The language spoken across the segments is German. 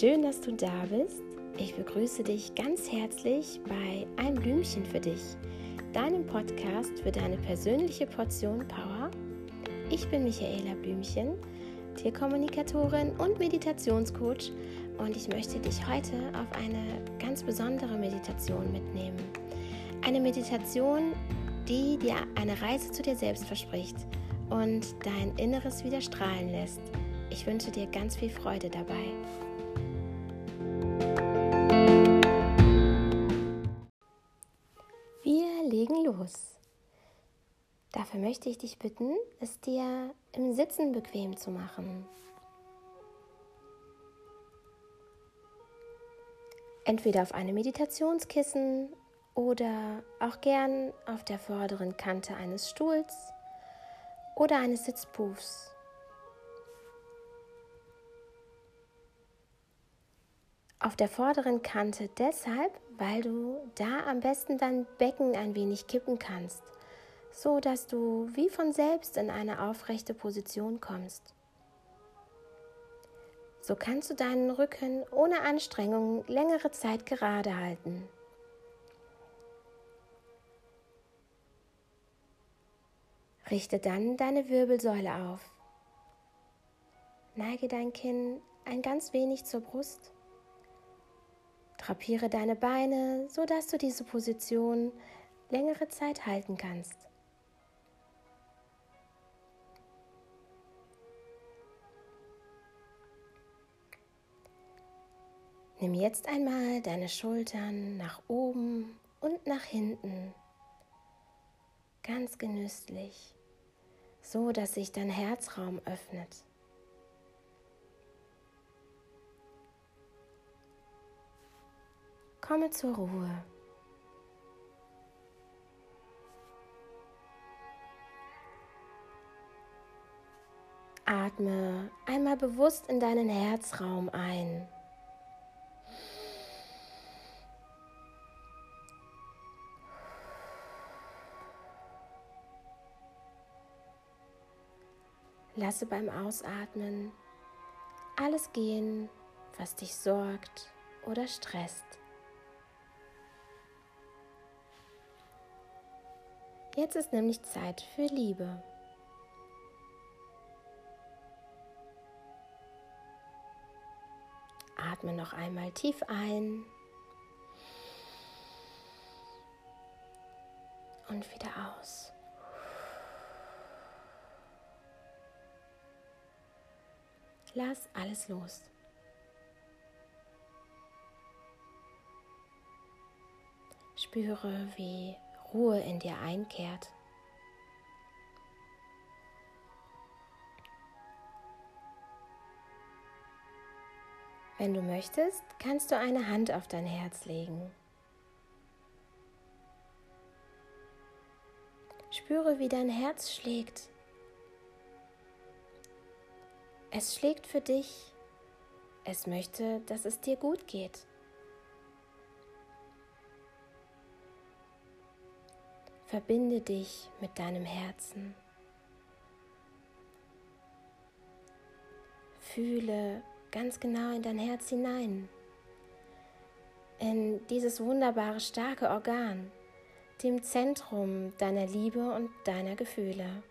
Schön, dass du da bist. Ich begrüße dich ganz herzlich bei Ein Blümchen für dich, deinem Podcast für deine persönliche Portion Power. Ich bin Michaela Blümchen, Tierkommunikatorin und Meditationscoach und ich möchte dich heute auf eine ganz besondere Meditation mitnehmen. Eine Meditation, die dir eine Reise zu dir selbst verspricht und dein Inneres wieder strahlen lässt. Ich wünsche dir ganz viel Freude dabei. Los. Dafür möchte ich dich bitten, es dir im Sitzen bequem zu machen. Entweder auf einem Meditationskissen oder auch gern auf der vorderen Kante eines Stuhls oder eines Sitzpuffs. Auf der vorderen Kante deshalb, weil du da am besten dein Becken ein wenig kippen kannst, so dass du wie von selbst in eine aufrechte Position kommst. So kannst du deinen Rücken ohne Anstrengung längere Zeit gerade halten. Richte dann deine Wirbelsäule auf. Neige dein Kinn ein ganz wenig zur Brust. Drapiere deine Beine, so dass du diese Position längere Zeit halten kannst. Nimm jetzt einmal deine Schultern nach oben und nach hinten, ganz genüsslich, so dass sich dein Herzraum öffnet. Komme zur Ruhe. Atme einmal bewusst in deinen Herzraum ein. Lasse beim Ausatmen alles gehen, was dich sorgt oder stresst. Jetzt ist nämlich Zeit für Liebe. Atme noch einmal tief ein und wieder aus. Lass alles los. Spüre, wie Ruhe in dir einkehrt. Wenn du möchtest, kannst du eine Hand auf dein Herz legen. Spüre, wie dein Herz schlägt. Es schlägt für dich. Es möchte, dass es dir gut geht. Verbinde dich mit deinem Herzen. Fühle ganz genau in dein Herz hinein, in dieses wunderbare, starke Organ, dem Zentrum deiner Liebe und deiner Gefühle.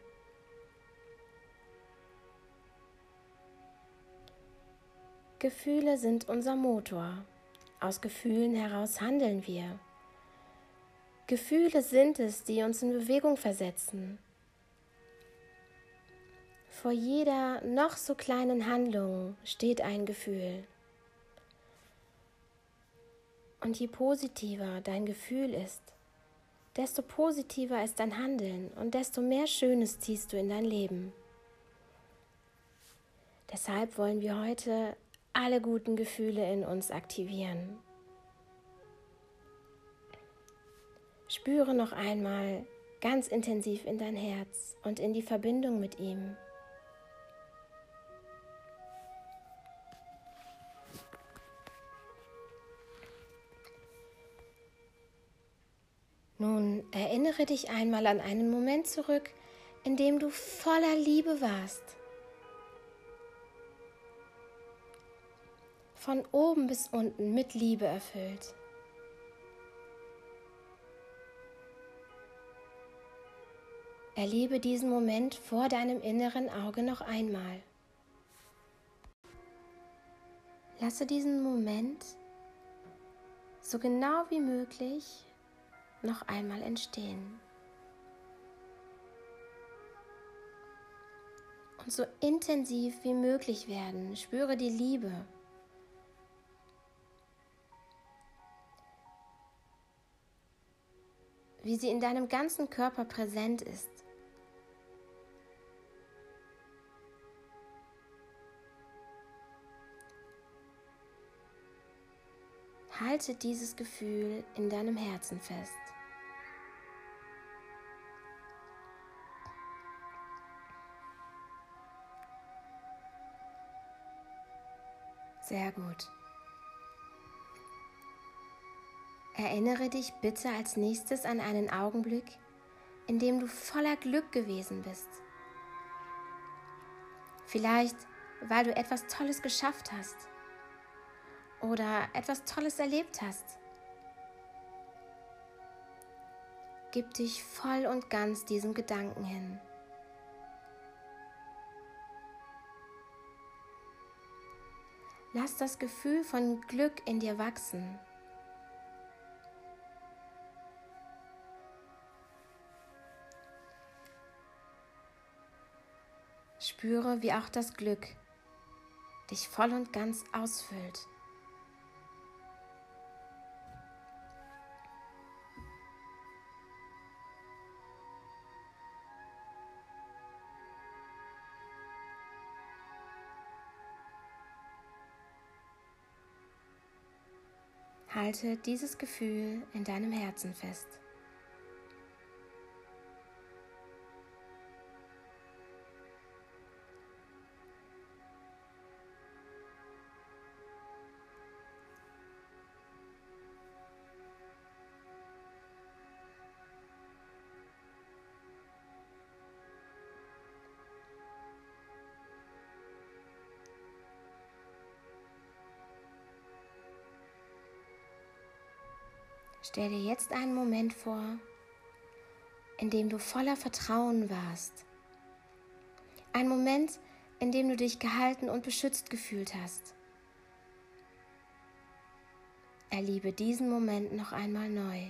Gefühle sind unser Motor. Aus Gefühlen heraus handeln wir. Gefühle sind es, die uns in Bewegung versetzen. Vor jeder noch so kleinen Handlung steht ein Gefühl. Und je positiver dein Gefühl ist, desto positiver ist dein Handeln und desto mehr Schönes ziehst du in dein Leben. Deshalb wollen wir heute alle guten Gefühle in uns aktivieren. Spüre noch einmal ganz intensiv in dein Herz und in die Verbindung mit ihm. Nun erinnere dich einmal an einen Moment zurück, in dem du voller Liebe warst von oben bis unten mit Liebe erfüllt. Erlebe diesen Moment vor deinem inneren Auge noch einmal. Lasse diesen Moment so genau wie möglich noch einmal entstehen. Und so intensiv wie möglich werden. Spüre die Liebe. Wie sie in deinem ganzen Körper präsent ist. Halte dieses Gefühl in deinem Herzen fest. Sehr gut. Erinnere dich bitte als nächstes an einen Augenblick, in dem du voller Glück gewesen bist. Vielleicht, weil du etwas Tolles geschafft hast oder etwas Tolles erlebt hast. Gib dich voll und ganz diesem Gedanken hin. Lass das Gefühl von Glück in dir wachsen. Spüre, wie auch das Glück dich voll und ganz ausfüllt. Halte dieses Gefühl in deinem Herzen fest. Stell dir jetzt einen Moment vor, in dem du voller Vertrauen warst. Ein Moment, in dem du dich gehalten und beschützt gefühlt hast. Erliebe diesen Moment noch einmal neu.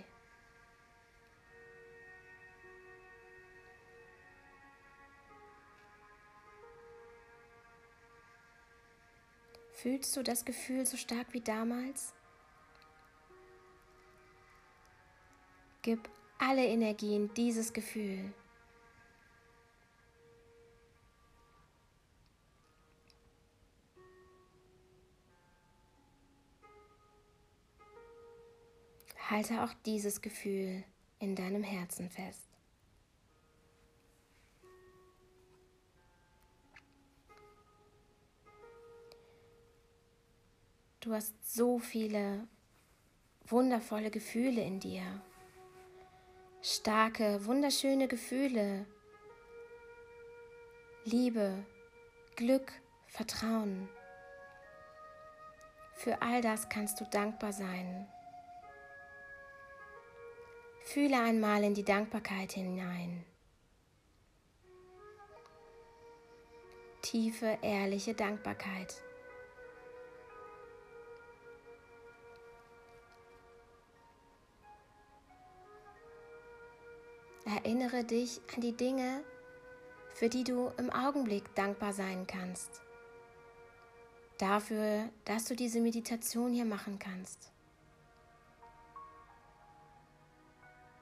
Fühlst du das Gefühl so stark wie damals? Gib alle Energie in dieses Gefühl. Halte auch dieses Gefühl in deinem Herzen fest. Du hast so viele wundervolle Gefühle in dir starke, wunderschöne Gefühle, Liebe, Glück, Vertrauen. Für all das kannst du dankbar sein. Fühle einmal in die Dankbarkeit hinein. Tiefe, ehrliche Dankbarkeit. Erinnere dich an die Dinge, für die du im Augenblick dankbar sein kannst. Dafür, dass du diese Meditation hier machen kannst.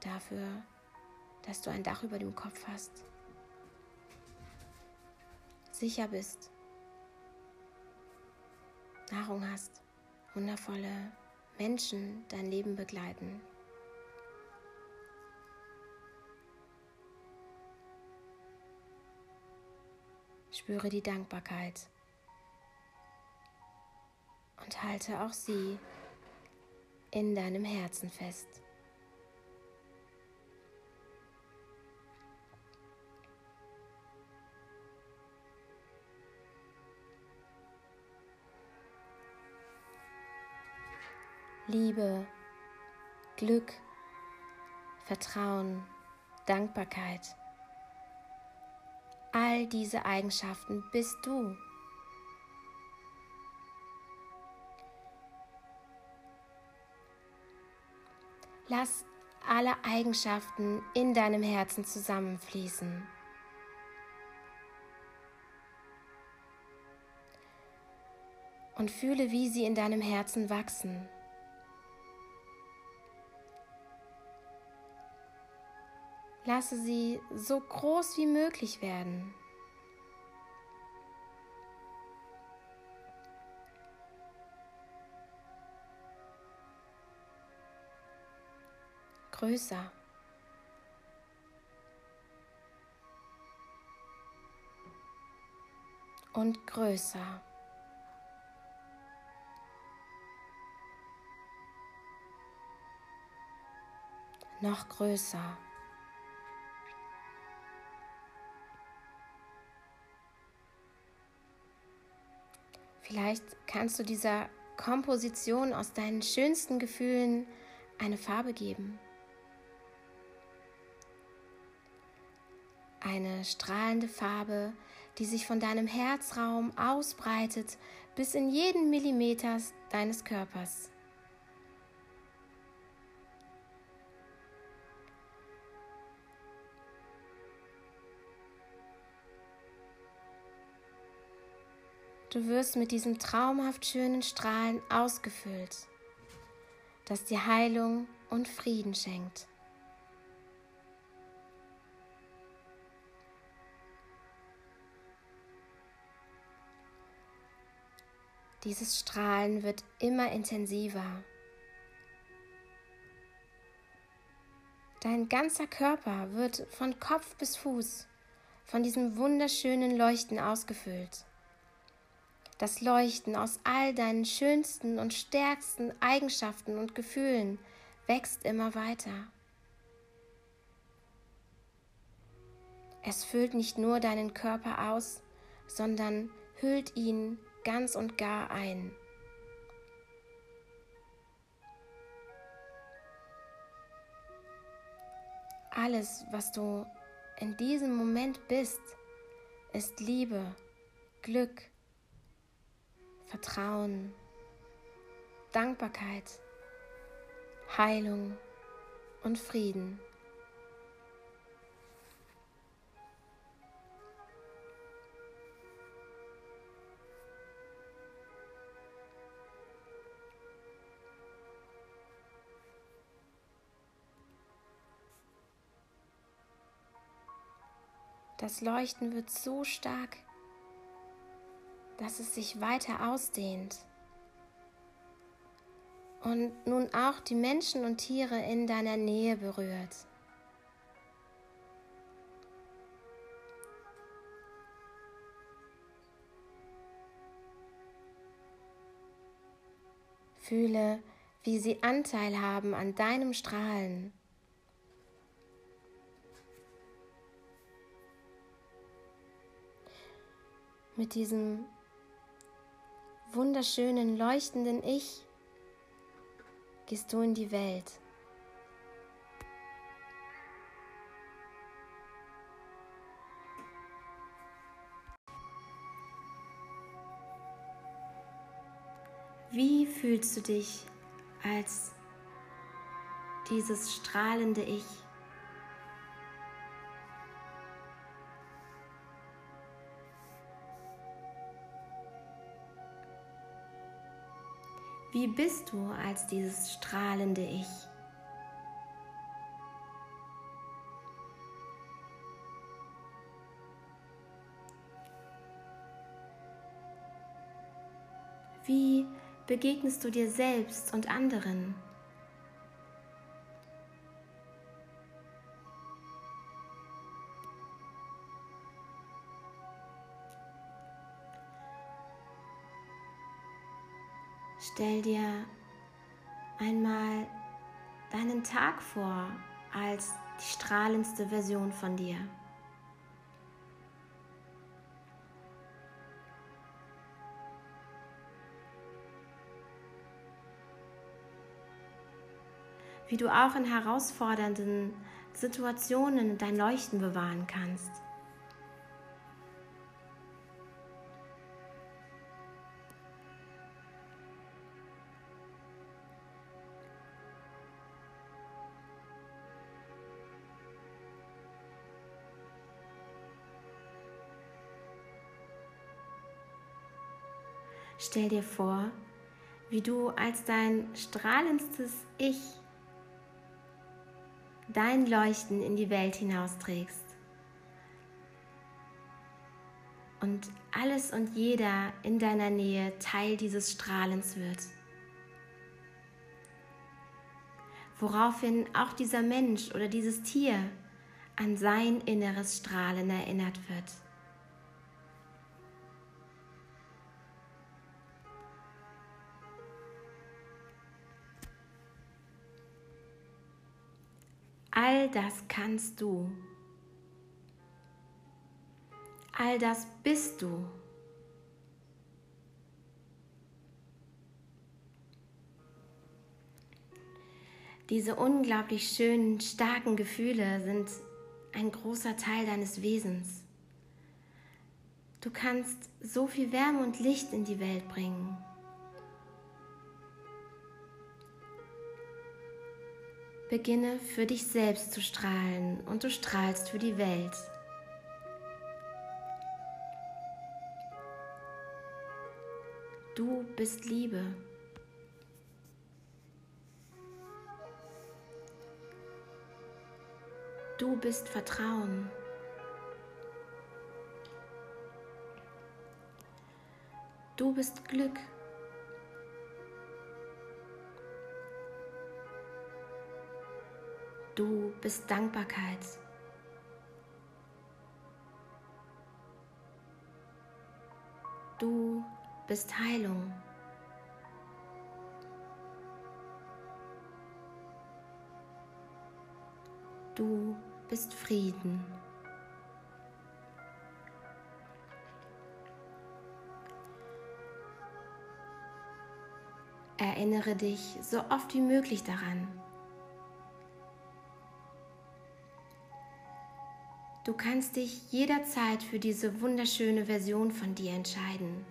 Dafür, dass du ein Dach über dem Kopf hast. Sicher bist. Nahrung hast. Wundervolle Menschen dein Leben begleiten. Spüre die Dankbarkeit und halte auch sie in deinem Herzen fest. Liebe, Glück, Vertrauen, Dankbarkeit. All diese Eigenschaften bist du. Lass alle Eigenschaften in deinem Herzen zusammenfließen. Und fühle, wie sie in deinem Herzen wachsen. Lasse sie so groß wie möglich werden. größer. Und größer. Noch größer. Vielleicht kannst du dieser Komposition aus deinen schönsten Gefühlen eine Farbe geben. eine strahlende Farbe, die sich von deinem Herzraum ausbreitet bis in jeden Millimeter deines Körpers. Du wirst mit diesem traumhaft schönen Strahlen ausgefüllt, das dir Heilung und Frieden schenkt. Dieses Strahlen wird immer intensiver. Dein ganzer Körper wird von Kopf bis Fuß von diesem wunderschönen Leuchten ausgefüllt. Das Leuchten aus all deinen schönsten und stärksten Eigenschaften und Gefühlen wächst immer weiter. Es füllt nicht nur deinen Körper aus, sondern hüllt ihn ganz und gar ein. Alles, was du in diesem Moment bist, ist Liebe, Glück, Vertrauen, Dankbarkeit, Heilung und Frieden. Das Leuchten wird so stark, dass es sich weiter ausdehnt und nun auch die Menschen und Tiere in deiner Nähe berührt. Fühle, wie sie Anteil haben an deinem Strahlen. mit diesem wunderschönen, leuchtenden Ich gehst du in die Welt. Wie fühlst du dich als dieses strahlende Ich? Wie bist du als dieses strahlende Ich? Wie begegnest du dir selbst und anderen? Stell dir einmal deinen Tag vor als die strahlendste Version von dir. wie du auch in herausfordernden Situationen dein Leuchten bewahren kannst. Stell dir vor, wie du als dein strahlendstes Ich dein Leuchten in die Welt hinausträgst. Und alles und jeder in deiner Nähe Teil dieses Strahlens wird. Woraufhin auch dieser Mensch oder dieses Tier an sein inneres Strahlen erinnert wird. Das kannst du. All das bist du. Diese unglaublich schönen, starken Gefühle sind ein großer Teil deines Wesens. Du kannst so viel Wärme und Licht in die Welt bringen. Beginne für dich selbst zu strahlen und du strahlst für die Welt. Du bist Liebe. Du bist Vertrauen. Du bist Glück. Du bist Dankbarkeit. Du bist Heilung. Du bist Frieden. Erinnere dich so oft wie möglich daran, Du kannst dich jederzeit für diese wunderschöne Version von dir entscheiden.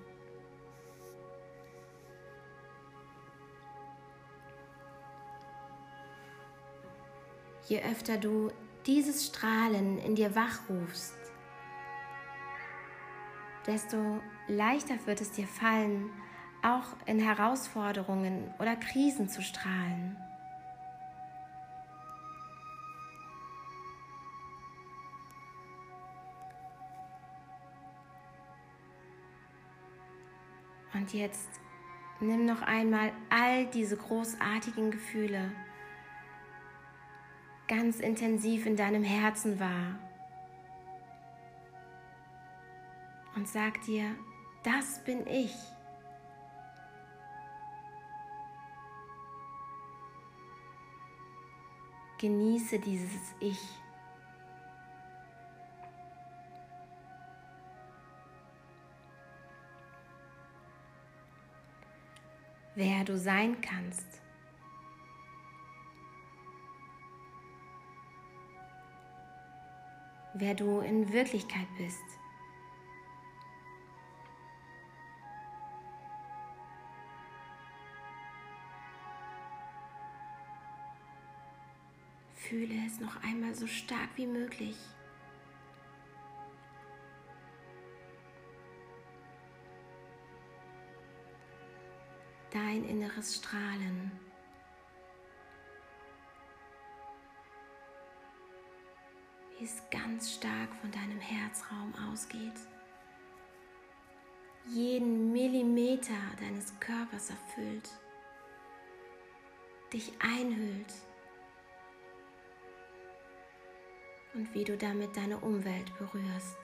Je öfter du dieses Strahlen in dir wachrufst, desto leichter wird es dir fallen, auch in Herausforderungen oder Krisen zu strahlen. Und jetzt nimm noch einmal all diese großartigen Gefühle ganz intensiv in deinem Herzen wahr. Und sag dir, das bin ich. Genieße dieses Ich. Wer du sein kannst. Wer du in Wirklichkeit bist. Fühle es noch einmal so stark wie möglich. Dein inneres Strahlen. Wie es ganz stark von deinem Herzraum ausgeht. Jeden Millimeter deines Körpers erfüllt, dich einhüllt und wie du damit deine Umwelt berührst.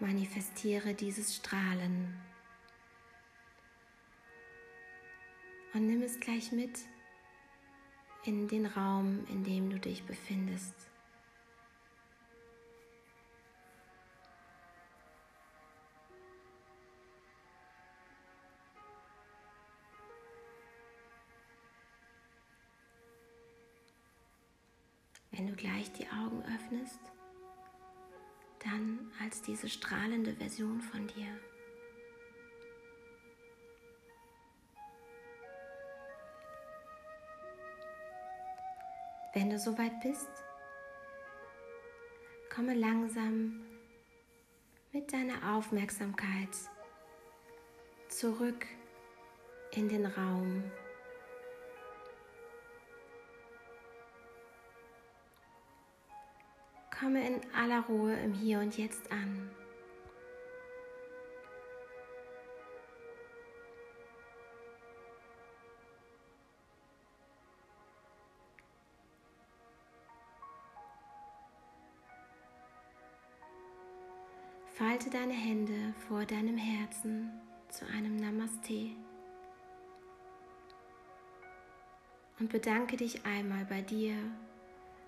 manifestiere dieses Strahlen. Und nimm es gleich mit in den Raum, in dem du dich befindest. Wenn du gleich die Augen öffnest, dann als diese strahlende Version von dir. Wenn du soweit bist, komme langsam mit deiner Aufmerksamkeit zurück in den Raum. Komme in aller Ruhe im Hier und Jetzt an. Falte deine Hände vor deinem Herzen zu einem Namaste und bedanke dich einmal bei dir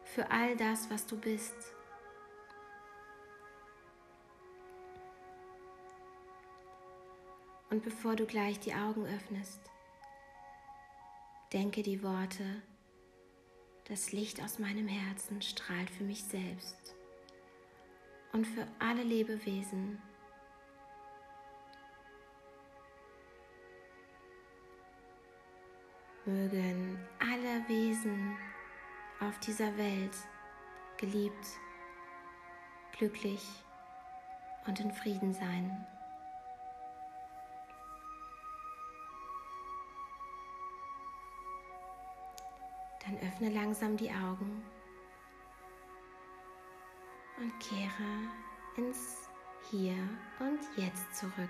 für all das, was du bist. Und bevor du gleich die Augen öffnest, denke die Worte, das Licht aus meinem Herzen strahlt für mich selbst und für alle Lebewesen. Mögen alle Wesen auf dieser Welt geliebt, glücklich und in Frieden sein. Dann öffne langsam die Augen und kehre ins Hier und Jetzt zurück.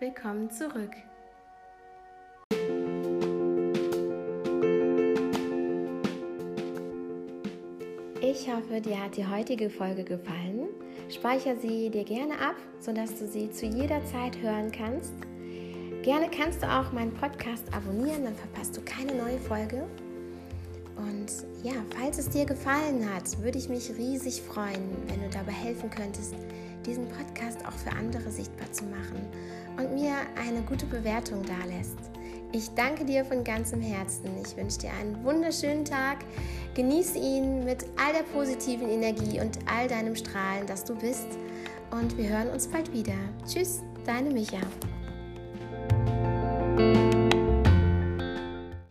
Willkommen zurück. Ich hoffe, dir hat die heutige Folge gefallen. Speicher sie dir gerne ab, sodass du sie zu jeder Zeit hören kannst. Gerne kannst du auch meinen Podcast abonnieren, dann verpasst du keine neue Folge. Und ja, falls es dir gefallen hat, würde ich mich riesig freuen, wenn du dabei helfen könntest, diesen Podcast auch für andere sichtbar zu machen und mir eine gute Bewertung dalässt. Ich danke dir von ganzem Herzen. Ich wünsche dir einen wunderschönen Tag. Genieße ihn mit all der positiven Energie und all deinem Strahlen, das du bist. Und wir hören uns bald wieder. Tschüss, deine Micha.